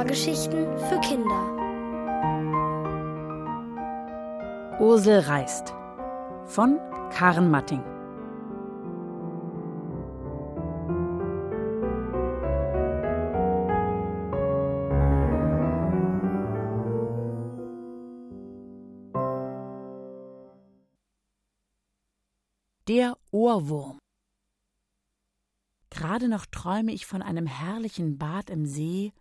Hörgeschichten für Kinder. Ursel reist von Karen Matting. Der Ohrwurm. Gerade noch träume ich von einem herrlichen Bad im See,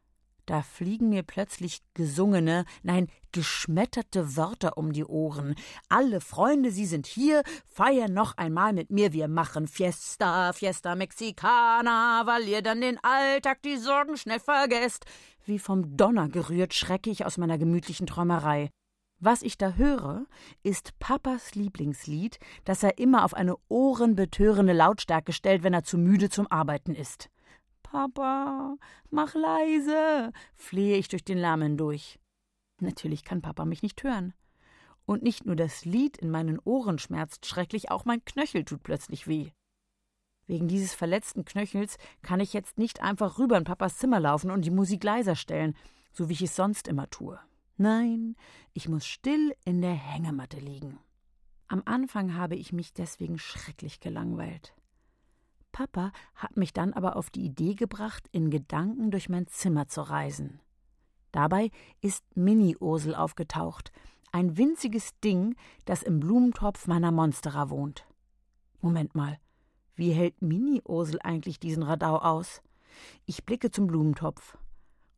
da fliegen mir plötzlich gesungene, nein, geschmetterte Wörter um die Ohren. Alle Freunde, sie sind hier, feiern noch einmal mit mir, wir machen Fiesta, Fiesta Mexicana, weil ihr dann den Alltag, die Sorgen schnell vergesst. Wie vom Donner gerührt schrecke ich aus meiner gemütlichen Träumerei. Was ich da höre, ist Papas Lieblingslied, das er immer auf eine ohrenbetörende Lautstärke stellt, wenn er zu müde zum Arbeiten ist. Papa, mach leise, flehe ich durch den Lärm hindurch. Natürlich kann Papa mich nicht hören. Und nicht nur das Lied in meinen Ohren schmerzt schrecklich, auch mein Knöchel tut plötzlich weh. Wegen dieses verletzten Knöchels kann ich jetzt nicht einfach rüber in Papas Zimmer laufen und die Musik leiser stellen, so wie ich es sonst immer tue. Nein, ich muss still in der Hängematte liegen. Am Anfang habe ich mich deswegen schrecklich gelangweilt. Papa hat mich dann aber auf die Idee gebracht, in Gedanken durch mein Zimmer zu reisen. Dabei ist Mini-Ursel aufgetaucht, ein winziges Ding, das im Blumentopf meiner Monstera wohnt. Moment mal, wie hält Mini-Ursel eigentlich diesen Radau aus? Ich blicke zum Blumentopf.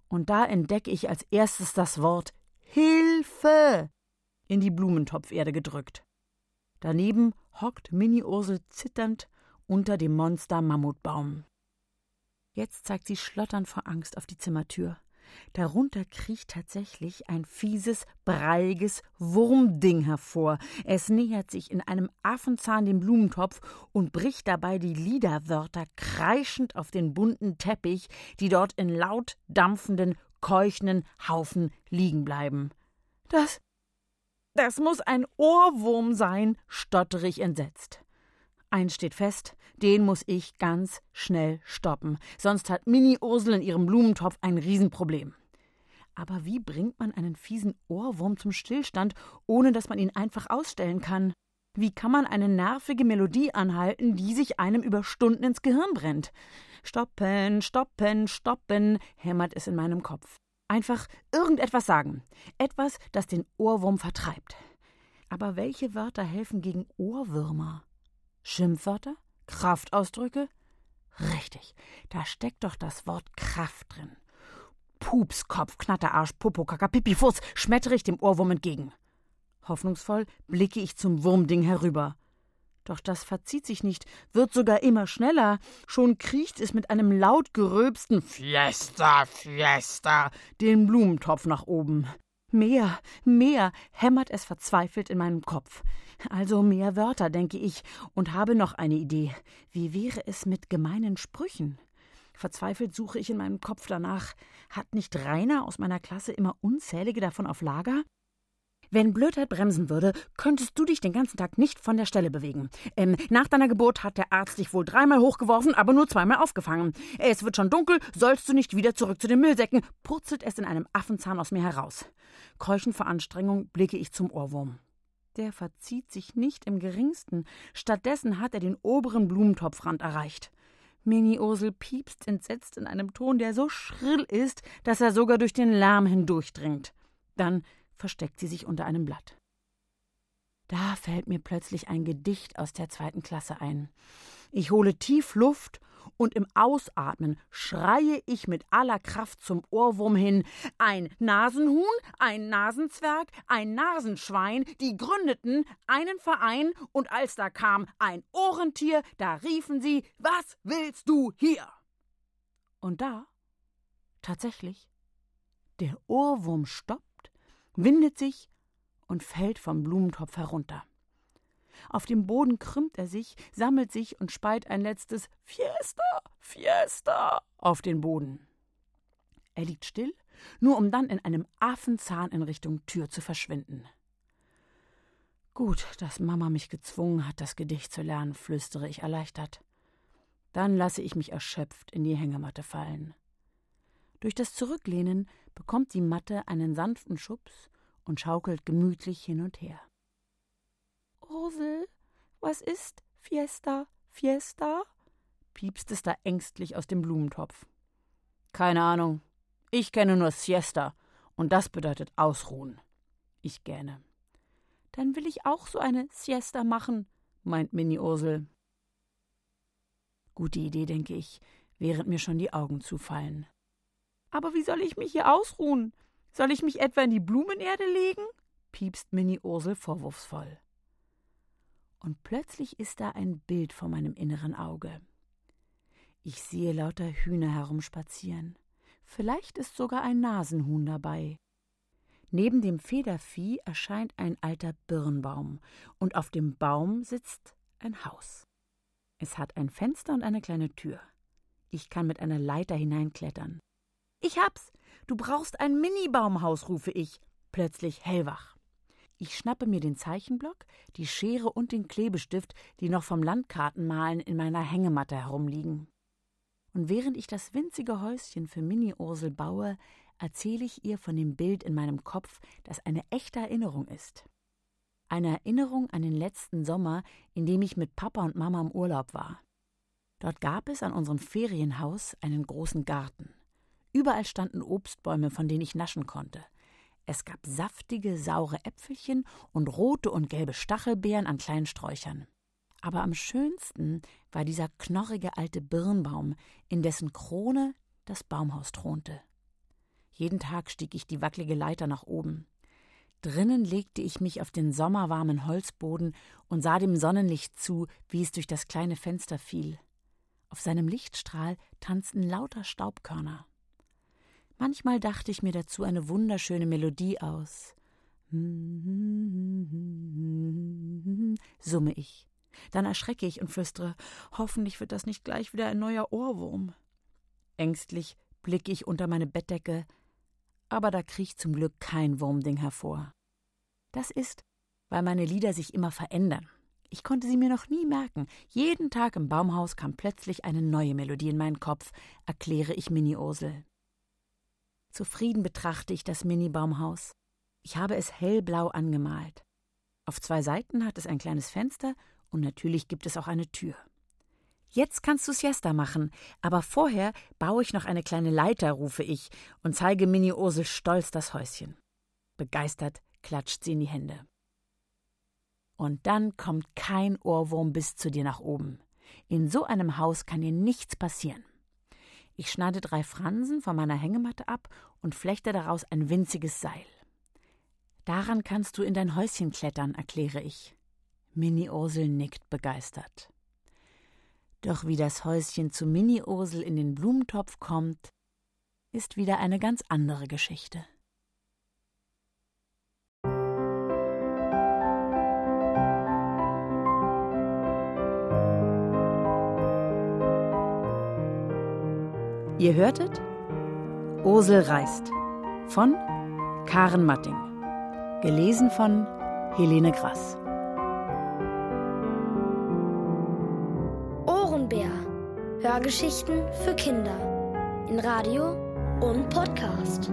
Und da entdecke ich als erstes das Wort Hilfe! in die Blumentopferde gedrückt. Daneben hockt Mini-Ursel zitternd unter dem Monster-Mammutbaum. Jetzt zeigt sie schlotternd vor Angst auf die Zimmertür. Darunter kriecht tatsächlich ein fieses, breiiges Wurmding hervor. Es nähert sich in einem Affenzahn dem Blumentopf und bricht dabei die Liederwörter kreischend auf den bunten Teppich, die dort in laut dampfenden keuchenden Haufen liegen bleiben. Das. Das muss ein Ohrwurm sein, stottere ich entsetzt. Eins steht fest, den muss ich ganz schnell stoppen, sonst hat Mini Ursel in ihrem Blumentopf ein Riesenproblem. Aber wie bringt man einen fiesen Ohrwurm zum Stillstand, ohne dass man ihn einfach ausstellen kann? Wie kann man eine nervige Melodie anhalten, die sich einem über Stunden ins Gehirn brennt? Stoppen, stoppen, stoppen, hämmert es in meinem Kopf. Einfach irgendetwas sagen. Etwas, das den Ohrwurm vertreibt. Aber welche Wörter helfen gegen Ohrwürmer? Schimpfwörter? Kraftausdrücke? Richtig, da steckt doch das Wort Kraft drin. Pups, Kopf, Knatterarsch, Popo, Kaka, Pipi, Fuß, schmettere ich dem Ohrwurm entgegen. Hoffnungsvoll blicke ich zum Wurmding herüber. Doch das verzieht sich nicht, wird sogar immer schneller. Schon kriecht es mit einem laut geröbsten Fiesta, Fiesta den Blumentopf nach oben. Mehr, mehr hämmert es verzweifelt in meinem Kopf. Also mehr Wörter, denke ich, und habe noch eine Idee. Wie wäre es mit gemeinen Sprüchen? Verzweifelt suche ich in meinem Kopf danach. Hat nicht Rainer aus meiner Klasse immer unzählige davon auf Lager? Wenn Blödheit bremsen würde, könntest du dich den ganzen Tag nicht von der Stelle bewegen. Ähm, nach deiner Geburt hat der Arzt dich wohl dreimal hochgeworfen, aber nur zweimal aufgefangen. Es wird schon dunkel, sollst du nicht wieder zurück zu den Müllsäcken, purzelt es in einem Affenzahn aus mir heraus. Keuchend vor Anstrengung blicke ich zum Ohrwurm. Der verzieht sich nicht im geringsten. Stattdessen hat er den oberen Blumentopfrand erreicht. Mini-Ursel piepst entsetzt in einem Ton, der so schrill ist, dass er sogar durch den Lärm hindurchdringt. Dann versteckt sie sich unter einem Blatt. Da fällt mir plötzlich ein Gedicht aus der zweiten Klasse ein. Ich hole tief Luft und im Ausatmen schreie ich mit aller Kraft zum Ohrwurm hin Ein Nasenhuhn, ein Nasenzwerg, ein Nasenschwein, die gründeten einen Verein, und als da kam ein Ohrentier, da riefen sie Was willst du hier? Und da, tatsächlich, der Ohrwurm stoppt windet sich und fällt vom Blumentopf herunter. Auf dem Boden krümmt er sich, sammelt sich und speit ein letztes Fiesta, Fiesta auf den Boden. Er liegt still, nur um dann in einem Affenzahn in Richtung Tür zu verschwinden. Gut, dass Mama mich gezwungen hat, das Gedicht zu lernen, flüstere ich erleichtert. Dann lasse ich mich erschöpft in die Hängematte fallen. Durch das Zurücklehnen bekommt die Matte einen sanften Schubs und schaukelt gemütlich hin und her. Ursel, was ist Fiesta, Fiesta? piepst es da ängstlich aus dem Blumentopf. Keine Ahnung. Ich kenne nur Siesta, und das bedeutet Ausruhen. Ich gähne. Dann will ich auch so eine Siesta machen, meint Mini Ursel. Gute Idee, denke ich, während mir schon die Augen zufallen. Aber wie soll ich mich hier ausruhen? Soll ich mich etwa in die Blumenerde legen? piepst Mini Ursel vorwurfsvoll. Und plötzlich ist da ein Bild vor meinem inneren Auge. Ich sehe lauter Hühner herumspazieren. Vielleicht ist sogar ein Nasenhuhn dabei. Neben dem Federvieh erscheint ein alter Birnbaum, und auf dem Baum sitzt ein Haus. Es hat ein Fenster und eine kleine Tür. Ich kann mit einer Leiter hineinklettern. Ich hab's! Du brauchst ein Mini-Baumhaus, rufe ich, plötzlich hellwach. Ich schnappe mir den Zeichenblock, die Schere und den Klebestift, die noch vom Landkartenmalen in meiner Hängematte herumliegen. Und während ich das winzige Häuschen für Mini-Ursel baue, erzähle ich ihr von dem Bild in meinem Kopf, das eine echte Erinnerung ist. Eine Erinnerung an den letzten Sommer, in dem ich mit Papa und Mama im Urlaub war. Dort gab es an unserem Ferienhaus einen großen Garten. Überall standen Obstbäume, von denen ich naschen konnte. Es gab saftige, saure Äpfelchen und rote und gelbe Stachelbeeren an kleinen Sträuchern. Aber am schönsten war dieser knorrige alte Birnbaum, in dessen Krone das Baumhaus thronte. Jeden Tag stieg ich die wackelige Leiter nach oben. Drinnen legte ich mich auf den sommerwarmen Holzboden und sah dem Sonnenlicht zu, wie es durch das kleine Fenster fiel. Auf seinem Lichtstrahl tanzten lauter Staubkörner. Manchmal dachte ich mir dazu eine wunderschöne Melodie aus. Summe ich. Dann erschrecke ich und flüstere, hoffentlich wird das nicht gleich wieder ein neuer Ohrwurm. Ängstlich blicke ich unter meine Bettdecke, aber da kriecht zum Glück kein Wurmding hervor. Das ist, weil meine Lieder sich immer verändern. Ich konnte sie mir noch nie merken. Jeden Tag im Baumhaus kam plötzlich eine neue Melodie in meinen Kopf, erkläre ich Mini Ursel. Zufrieden betrachte ich das Mini-Baumhaus. Ich habe es hellblau angemalt. Auf zwei Seiten hat es ein kleines Fenster und natürlich gibt es auch eine Tür. Jetzt kannst du Siesta machen, aber vorher baue ich noch eine kleine Leiter, rufe ich und zeige Mini Ursel stolz das Häuschen. Begeistert klatscht sie in die Hände. Und dann kommt kein Ohrwurm bis zu dir nach oben. In so einem Haus kann dir nichts passieren. Ich schneide drei Fransen von meiner Hängematte ab und flechte daraus ein winziges Seil. Daran kannst du in dein Häuschen klettern, erkläre ich. Mini Ursel nickt begeistert. Doch wie das Häuschen zu Mini-Ursel in den Blumentopf kommt, ist wieder eine ganz andere Geschichte. Ihr hörtet Ursel reist von Karen Matting, gelesen von Helene Grass. Hörgeschichten für Kinder in Radio und Podcast.